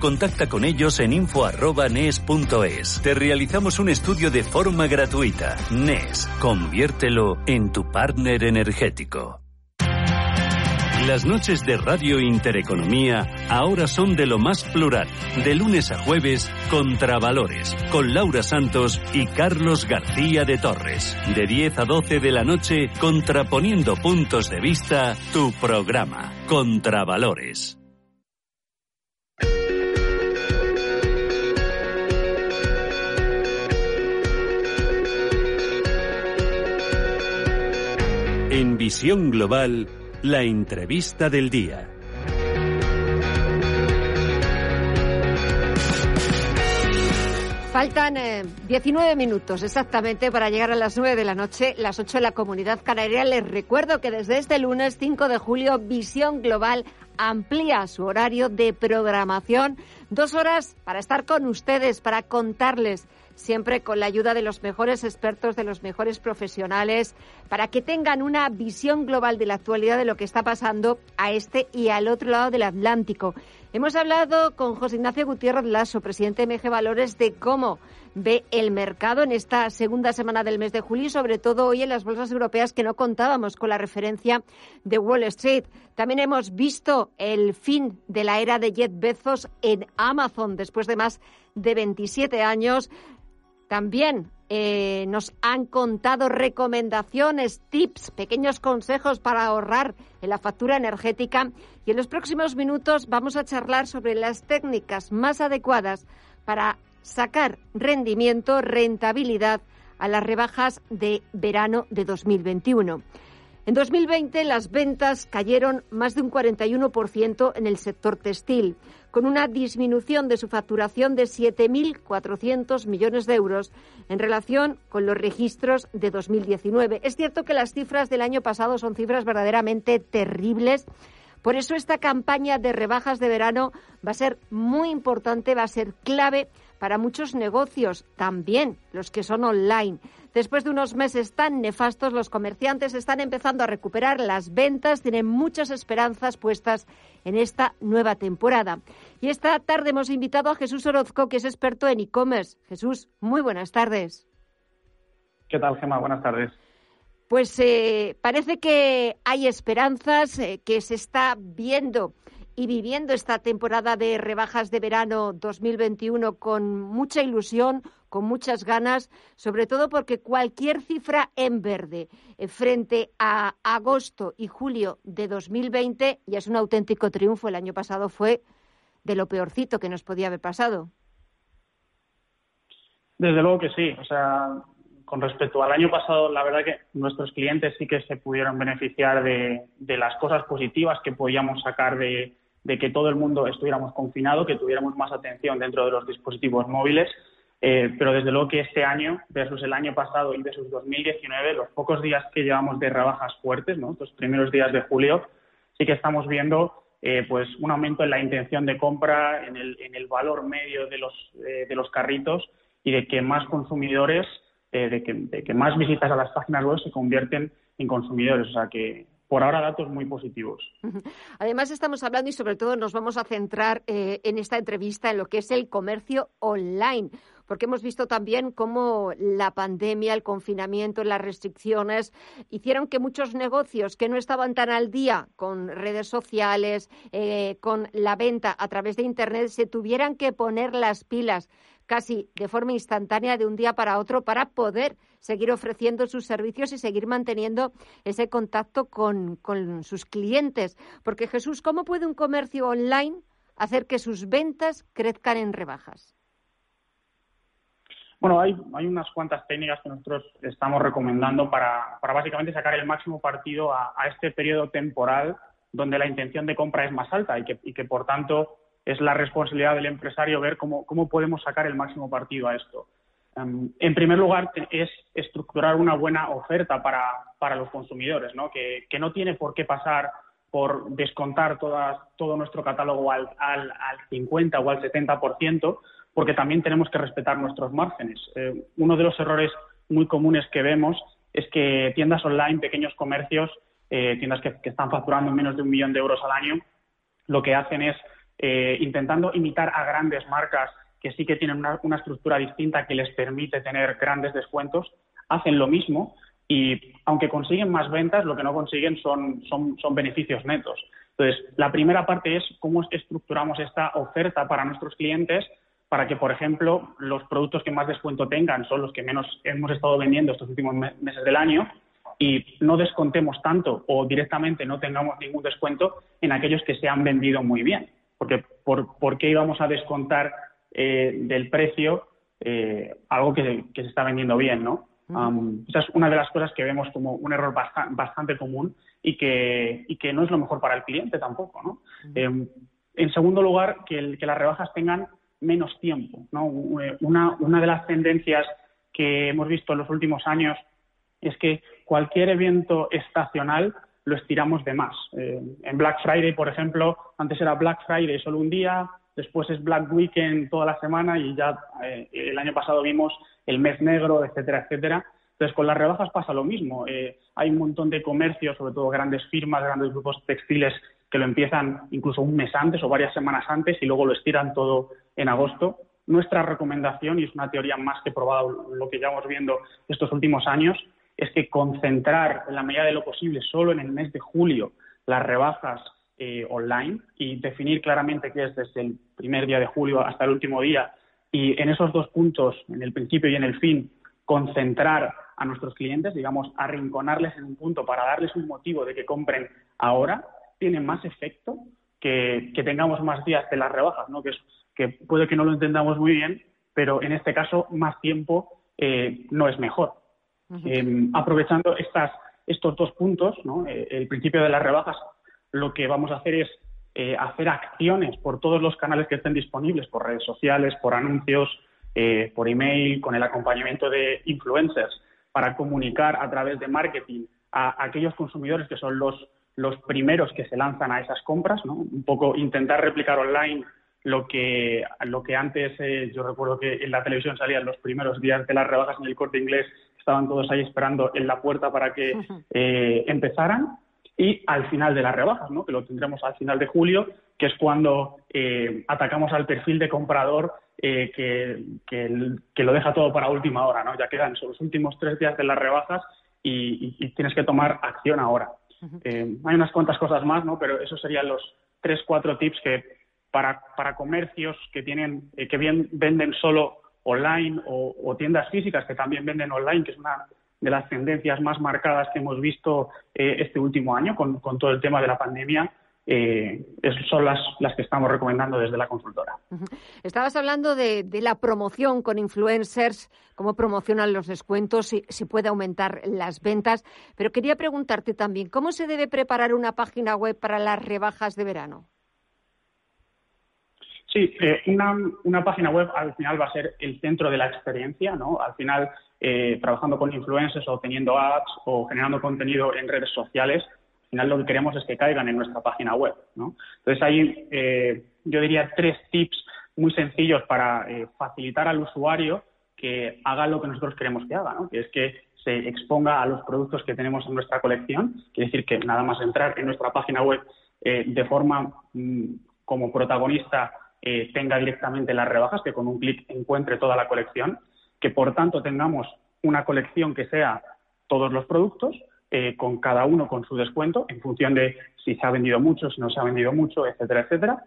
contacta con ellos en info.nes.es. Te realizamos un estudio de forma gratuita. NES, conviértelo en tu partner energético. Las noches de Radio Intereconomía ahora son de lo más plural. De lunes a jueves, Contravalores, con Laura Santos y Carlos García de Torres. De 10 a 12 de la noche, contraponiendo puntos de vista, tu programa, Contravalores. En Visión Global, la entrevista del día. Faltan 19 eh, minutos exactamente para llegar a las 9 de la noche, las 8 de la comunidad canaria. Les recuerdo que desde este lunes 5 de julio Visión Global amplía su horario de programación. Dos horas para estar con ustedes, para contarles siempre con la ayuda de los mejores expertos, de los mejores profesionales, para que tengan una visión global de la actualidad de lo que está pasando a este y al otro lado del Atlántico. Hemos hablado con José Ignacio Gutiérrez Lasso, presidente de MG Valores, de cómo ve el mercado en esta segunda semana del mes de julio y sobre todo hoy en las bolsas europeas que no contábamos con la referencia de Wall Street. También hemos visto el fin de la era de Jeff Bezos en Amazon después de más de 27 años. También eh, nos han contado recomendaciones, tips, pequeños consejos para ahorrar en la factura energética y en los próximos minutos vamos a charlar sobre las técnicas más adecuadas para sacar rendimiento, rentabilidad a las rebajas de verano de 2021. En 2020 las ventas cayeron más de un 41% en el sector textil con una disminución de su facturación de 7.400 millones de euros en relación con los registros de 2019. Es cierto que las cifras del año pasado son cifras verdaderamente terribles. Por eso esta campaña de rebajas de verano va a ser muy importante, va a ser clave para muchos negocios, también los que son online. Después de unos meses tan nefastos, los comerciantes están empezando a recuperar las ventas, tienen muchas esperanzas puestas en esta nueva temporada. Y esta tarde hemos invitado a Jesús Orozco, que es experto en e-commerce. Jesús, muy buenas tardes. ¿Qué tal, Gemma? Buenas tardes. Pues eh, parece que hay esperanzas, eh, que se está viendo y viviendo esta temporada de rebajas de verano 2021 con mucha ilusión, con muchas ganas, sobre todo porque cualquier cifra en verde eh, frente a agosto y julio de 2020 ya es un auténtico triunfo. El año pasado fue de lo peorcito que nos podía haber pasado. Desde luego que sí. O sea, con respecto al año pasado, la verdad que nuestros clientes sí que se pudieron beneficiar de, de las cosas positivas que podíamos sacar de, de que todo el mundo estuviéramos confinado, que tuviéramos más atención dentro de los dispositivos móviles. Eh, pero desde luego que este año, versus el año pasado y versus 2019, los pocos días que llevamos de rebajas fuertes, ¿no? estos primeros días de julio, sí que estamos viendo eh, pues un aumento en la intención de compra, en el, en el valor medio de los, eh, de los carritos y de que más consumidores, de que, de, que, más visitas a las páginas web se convierten en consumidores. O sea que por ahora datos muy positivos. Además, estamos hablando y sobre todo nos vamos a centrar eh, en esta entrevista en lo que es el comercio online, porque hemos visto también cómo la pandemia, el confinamiento, las restricciones hicieron que muchos negocios que no estaban tan al día con redes sociales, eh, con la venta a través de Internet, se tuvieran que poner las pilas casi de forma instantánea de un día para otro para poder seguir ofreciendo sus servicios y seguir manteniendo ese contacto con, con sus clientes. Porque Jesús, ¿cómo puede un comercio online hacer que sus ventas crezcan en rebajas? Bueno, hay, hay unas cuantas técnicas que nosotros estamos recomendando para, para básicamente sacar el máximo partido a, a, este periodo temporal donde la intención de compra es más alta y que, y que por tanto, es la responsabilidad del empresario ver cómo, cómo podemos sacar el máximo partido a esto. Um, en primer lugar, es estructurar una buena oferta para, para los consumidores, ¿no? Que, que, no tiene por qué pasar por descontar todas, todo nuestro catálogo al, al, al 50 o al 70%, porque también tenemos que respetar nuestros márgenes. Eh, uno de los errores muy comunes que vemos es que tiendas online, pequeños comercios, eh, tiendas que, que están facturando menos de un millón de euros al año, lo que hacen es eh, intentando imitar a grandes marcas que sí que tienen una, una, estructura distinta que les permite tener grandes descuentos, hacen lo mismo y aunque consiguen más ventas, lo que no consiguen son, son, son beneficios netos. Entonces, la primera parte es cómo estructuramos esta oferta para nuestros clientes para que, por ejemplo, los productos que más descuento tengan son los que menos hemos estado vendiendo estos últimos meses del año y no descontemos tanto o directamente no tengamos ningún descuento en aquellos que se han vendido muy bien porque por, ¿por qué íbamos a descontar eh, del precio eh, algo que, que, se está vendiendo bien, ¿no? Um, esa es una de las cosas que vemos como un error bastante, bastante común y que, y que no es lo mejor para el cliente tampoco, ¿no? eh, en segundo lugar, que, el, que las rebajas tengan menos tiempo, ¿no? Una, una de las tendencias que hemos visto en los últimos años es que cualquier evento estacional lo estiramos de más. Eh, en Black Friday, por ejemplo, antes era Black Friday solo un día, después es Black Weekend toda la semana y ya eh, el año pasado vimos el mes negro, etcétera, etcétera. Entonces, con las rebajas pasa lo mismo. Eh, hay un montón de comercios, sobre todo grandes firmas, grandes grupos textiles, que lo empiezan incluso un mes antes o varias semanas antes y luego lo estiran todo en agosto. Nuestra recomendación, y es una teoría más que probado lo que llevamos viendo estos últimos años, es que concentrar en la medida de lo posible solo en el mes de julio las rebajas eh, online y definir claramente qué es desde el primer día de julio hasta el último día y en esos dos puntos, en el principio y en el fin, concentrar a nuestros clientes, digamos, arrinconarles en un punto para darles un motivo de que compren ahora, tiene más efecto que, que tengamos más días de las rebajas, ¿no? que, es, que puede que no lo entendamos muy bien, pero en este caso más tiempo eh, no es mejor. Eh, aprovechando estas, estos dos puntos, ¿no? eh, el principio de las rebajas, lo que vamos a hacer es eh, hacer acciones por todos los canales que estén disponibles, por redes sociales, por anuncios, eh, por email, con el acompañamiento de influencers, para comunicar a través de marketing a, aquellos consumidores que son los, los primeros que se lanzan a esas compras, ¿no? un poco intentar replicar online lo que, lo que antes, yo recuerdo que en la televisión salían los primeros días de las rebajas en el corte inglés, estaban todos ahí esperando en la puerta para que eh, empezaran, y al final de las rebajas, ¿no? que lo tendremos al final de julio, que es cuando eh, atacamos al perfil de comprador eh, que, que, que, lo deja todo para última hora, ¿no? ya quedan los últimos tres días de las rebajas y, y, y tienes que tomar acción ahora. Eh, hay unas cuantas cosas más, ¿no? pero esos serían los tres, cuatro tips que para, para comercios que tienen que bien venden solo online o, tiendas físicas que también venden online, que es una de las tendencias más marcadas que hemos visto eh, este último año con, todo el tema de la pandemia. Eh, son las, las que estamos recomendando desde la consultora. Estabas hablando de, de, la promoción con influencers, cómo promocionan los descuentos, si, si puede aumentar las ventas, pero quería preguntarte también, ¿cómo se debe preparar una página web para las rebajas de verano? Sí, eh, una, una, página web al final va a ser el centro de la experiencia, ¿no? Al final, eh, trabajando con influencers o teniendo apps o generando contenido en redes sociales, al final lo que queremos es que caigan en nuestra página web, ¿no? Entonces, hay, eh, yo diría, tres tips muy sencillos para facilitar al usuario que haga lo que nosotros queremos que haga, ¿no? Que es que se exponga a los productos que tenemos en nuestra colección. Quiere decir que nada más entrar en nuestra página web de forma mm, como protagonista eh, tenga directamente las rebajas, que con un clic encuentre toda la colección, que por tanto tengamos una colección que sea todos los productos, eh, con cada uno con su descuento, en función de si se ha vendido mucho, si no se ha vendido mucho, etcétera, etcétera.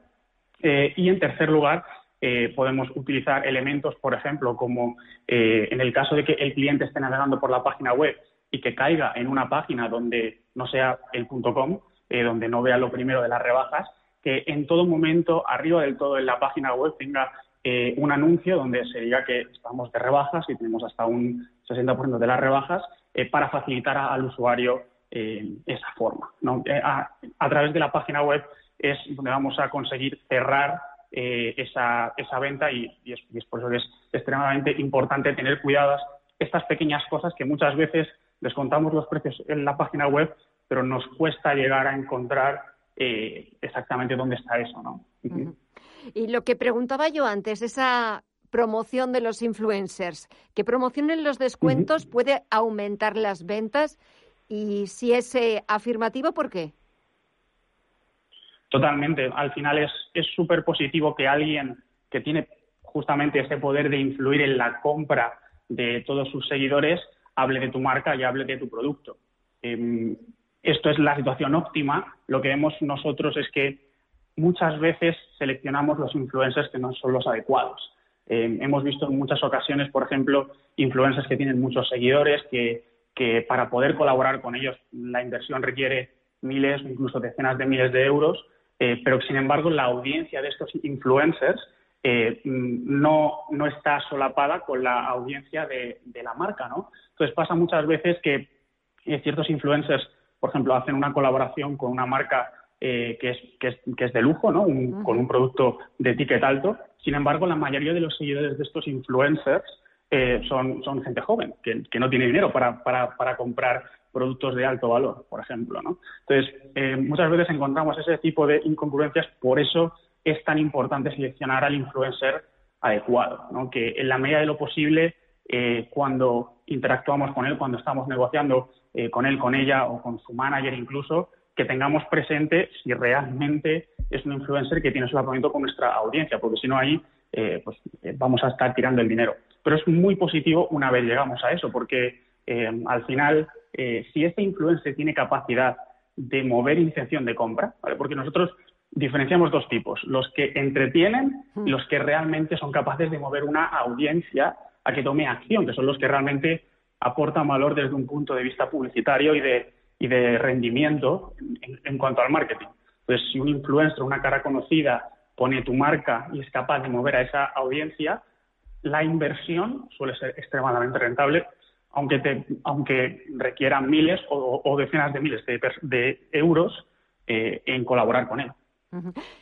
Eh, y en tercer lugar, podemos utilizar elementos, por ejemplo, como en el caso de que el cliente esté navegando por la página web y que caiga en una página donde no sea el .com, donde no vea lo primero de las rebajas, que en todo momento, arriba del todo en la página web, tenga eh, un anuncio donde se diga que estamos de rebajas y tenemos hasta un 60% de las rebajas eh, para facilitar al usuario eh, esa forma. A, través de la página web es donde vamos a conseguir cerrar esa, esa, venta y, es, por eso que es extremadamente importante tener cuidadas estas pequeñas cosas que muchas veces les contamos los precios en la página web, pero nos cuesta llegar a encontrar eh, exactamente dónde está eso, ¿no? Y lo que preguntaba yo antes, esa promoción de los influencers, que promocionen los descuentos puede aumentar las ventas y si es eh, afirmativo, ¿por qué? Totalmente. Al final es súper positivo que alguien que tiene justamente ese poder de influir en la compra de todos sus seguidores hable de tu marca y hable de tu producto. Em, esto es la situación óptima. Lo que vemos nosotros es que muchas veces seleccionamos los influencers que no son los adecuados. Eh, hemos visto en muchas ocasiones, por ejemplo, influencers que tienen muchos seguidores, que, para poder colaborar con ellos la inversión requiere miles o incluso decenas de miles de euros, eh, pero sin embargo la audiencia de estos influencers eh, no, no, está solapada con la audiencia de, de, la marca. ¿no? Entonces pasa muchas veces que ciertos influencers por ejemplo, hacen una colaboración con una marca eh, que, es, que, es, de lujo, ¿no? con un producto de ticket alto. Sin embargo, la mayoría de los seguidores de estos influencers eh, son, son gente joven, que, no tiene dinero para, para, comprar productos de alto valor, por ejemplo. ¿no? Entonces, eh, muchas veces encontramos ese tipo de incongruencias, por eso es tan importante seleccionar al influencer adecuado, ¿no? que en la medida de lo posible, cuando interactuamos con él, cuando estamos negociando eh, con él, con ella o con su manager incluso, que tengamos presente si realmente es un influencer que tiene solapamiento con nuestra audiencia, porque si no ahí eh, pues, eh, vamos a estar tirando el dinero. Pero es muy positivo una vez llegamos a eso, porque al final, si este influencer tiene capacidad de mover intención de compra, porque nosotros diferenciamos dos tipos, los que entretienen y los que realmente son capaces de mover una audiencia a que tome acción, que son los que realmente aporta valor desde un punto de vista publicitario y de, y de rendimiento en, cuanto al marketing. Entonces, si un influencer, una cara conocida, pone tu marca y es capaz de mover a esa audiencia, la inversión suele ser extremadamente rentable, aunque, te, aunque requiera miles o, decenas de miles de, euros eh, en colaborar con él.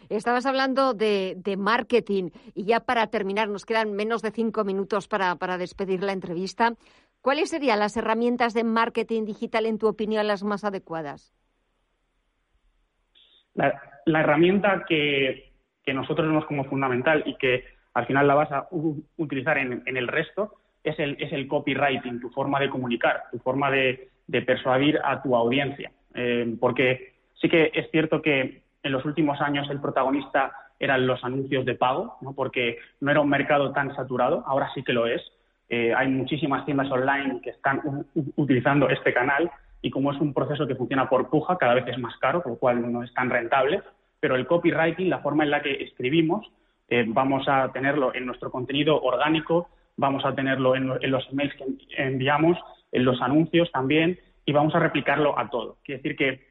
Estabas hablando de, marketing y ya para terminar, nos quedan menos de cinco minutos para, para despedir la entrevista. ¿Cuáles serían las herramientas de marketing digital, en tu opinión, las más adecuadas? La, herramienta que, nosotros vemos como fundamental y que al final la vas a utilizar en, el resto es el, es el, copywriting, tu forma de comunicar, tu forma de, persuadir a tu audiencia. Eh, porque sí que es cierto que en los últimos años el protagonista eran los anuncios de pago, ¿no? porque no era un mercado tan saturado, ahora sí que lo es. Eh, hay muchísimas tiendas online que están utilizando este canal y como es un proceso que funciona por puja, cada vez es más caro, con lo cual no es tan rentable. Pero el copywriting, la forma en la que escribimos, eh, vamos a tenerlo en nuestro contenido orgánico, vamos a tenerlo en, los emails que enviamos, en los anuncios también, y vamos a replicarlo a todo. Quiere decir que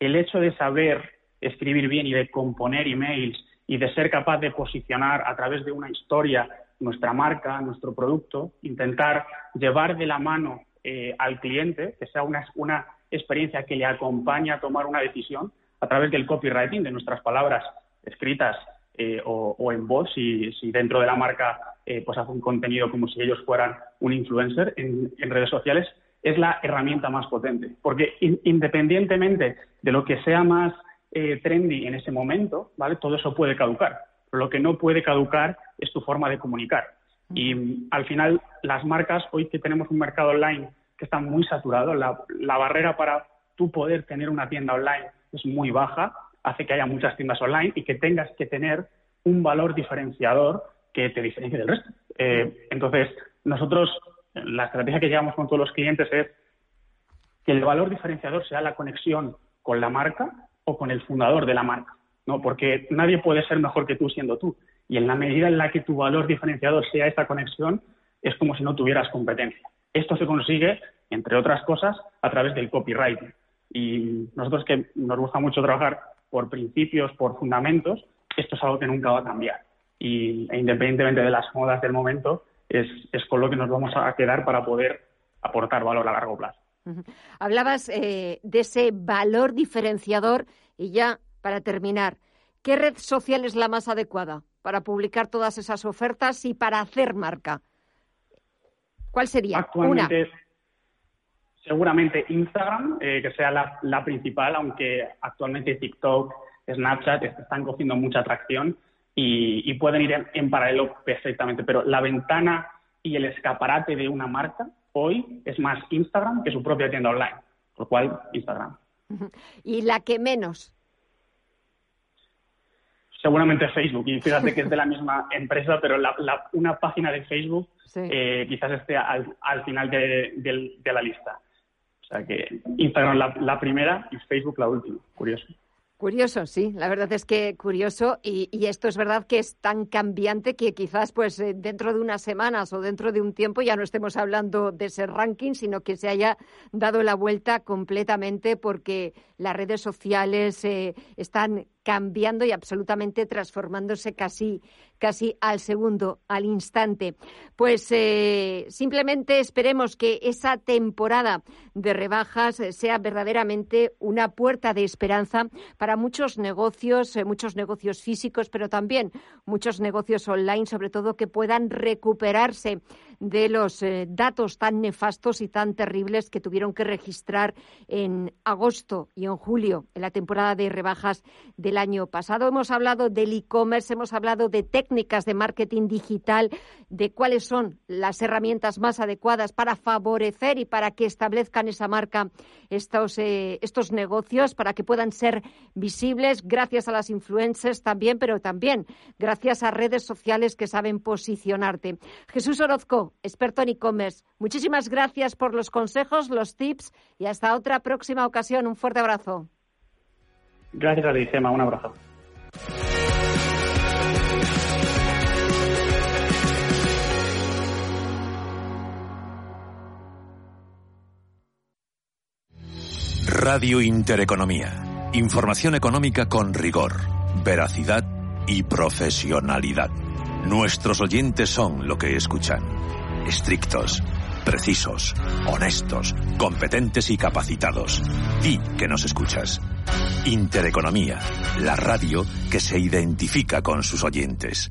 el hecho de saber escribir bien y de componer emails y de ser capaz de posicionar a través de una historia nuestra marca, nuestro producto, intentar llevar de la mano eh, al cliente, que sea una, una experiencia que le acompañe a tomar una decisión a través del copywriting, de nuestras palabras escritas eh, o, en voz, si, dentro de la marca eh, pues hace un contenido como si ellos fueran un influencer en, redes sociales, es la herramienta más potente. Porque independientemente de lo que sea más eh, trendy en ese momento, ¿vale? Todo eso puede caducar. Lo que no puede caducar es tu forma de comunicar. Y al final, las marcas, hoy que tenemos un mercado online que está muy saturado, la, la barrera para tú poder tener una tienda online es muy baja, hace que haya muchas tiendas online y que tengas que tener un valor diferenciador que te diferencie del resto. Eh, entonces, nosotros, la estrategia que llevamos con todos los clientes es que el valor diferenciador sea la conexión con la marca o con el fundador de la marca, ¿no? Porque nadie puede ser mejor que tú siendo tú. Y en la medida en la que tu valor diferenciador sea esta conexión, es como si no tuvieras competencia. Esto se consigue, entre otras cosas, a través del copywriting. Y nosotros que nos gusta mucho trabajar por principios, por fundamentos, esto es algo que nunca va a cambiar. Y e independientemente de las modas del momento, es, con lo que nos vamos a quedar para poder aportar valor a largo plazo. Hablabas eh, de ese valor diferenciador y ya para terminar, ¿qué red social es la más adecuada para publicar todas esas ofertas y para hacer marca? ¿Cuál sería? Actualmente, seguramente Instagram, eh, que sea la, principal, aunque actualmente TikTok, Snapchat están cogiendo mucha atracción y, pueden ir en, paralelo perfectamente. Pero la ventana y el escaparate de una marca hoy es más Instagram que su propia tienda online, por lo cual Instagram. ¿Y la que menos? Seguramente Facebook, y [laughs] fíjate que es de la misma empresa, pero una página de Facebook eh, quizás esté al, final de la lista. O sea que Instagram la, la primera y Facebook la última. Curioso. Curioso, sí, la verdad es que curioso y, esto es verdad que es tan cambiante que quizás pues eh, dentro de unas semanas o dentro de un tiempo ya no estemos hablando de ese ranking, sino que se haya dado la vuelta completamente porque las redes sociales eh, están cambiando y absolutamente transformándose casi, casi al segundo, al instante. Pues eh, simplemente esperemos que esa temporada de rebajas sea verdaderamente una puerta de esperanza para muchos negocios, eh, muchos negocios físicos, pero también muchos negocios online, sobre todo que puedan recuperarse de los eh, datos tan nefastos y tan terribles que tuvieron que registrar en agosto y en julio, en la temporada de rebajas del año pasado. Hemos hablado del e-commerce, hemos hablado de técnicas de marketing digital, de cuáles son las herramientas más adecuadas para favorecer y para que establezcan esa marca estos, eh, estos negocios, para que puedan ser visibles gracias a las influencers también, pero también gracias a redes sociales que saben posicionarte. Jesús Orozco, experto en e-commerce. Muchísimas gracias por los consejos, los tips y hasta otra próxima ocasión. Un fuerte abrazo. Gracias a ti, Un abrazo. Radio Intereconomía. Información económica con rigor, veracidad y profesionalidad. Nuestros oyentes son lo que escuchan. Estrictos, precisos, honestos, competentes y capacitados. Di que nos escuchas. Intereconomía, la radio que se identifica con sus oyentes.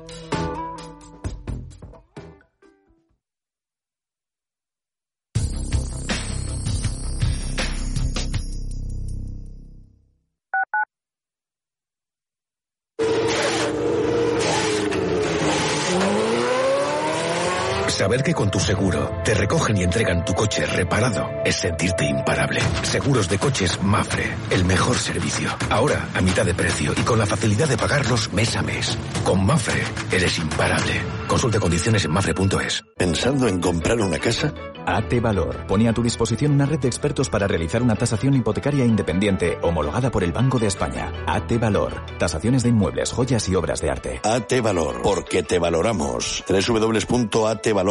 Saber que con tu seguro te recogen y entregan tu coche reparado es sentirte imparable. Seguros de coches Mafre, el mejor servicio. Ahora a mitad de precio y con la facilidad de pagarlos mes a mes. Con Mafre eres imparable. Consulte condiciones en mafre.es. ¿Pensando en comprar una casa? AT Valor pone a tu disposición una red de expertos para realizar una tasación hipotecaria independiente homologada por el Banco de España. AT Valor. Tasaciones de inmuebles, joyas y obras de arte. AT Valor. Porque te valoramos. www.atvalor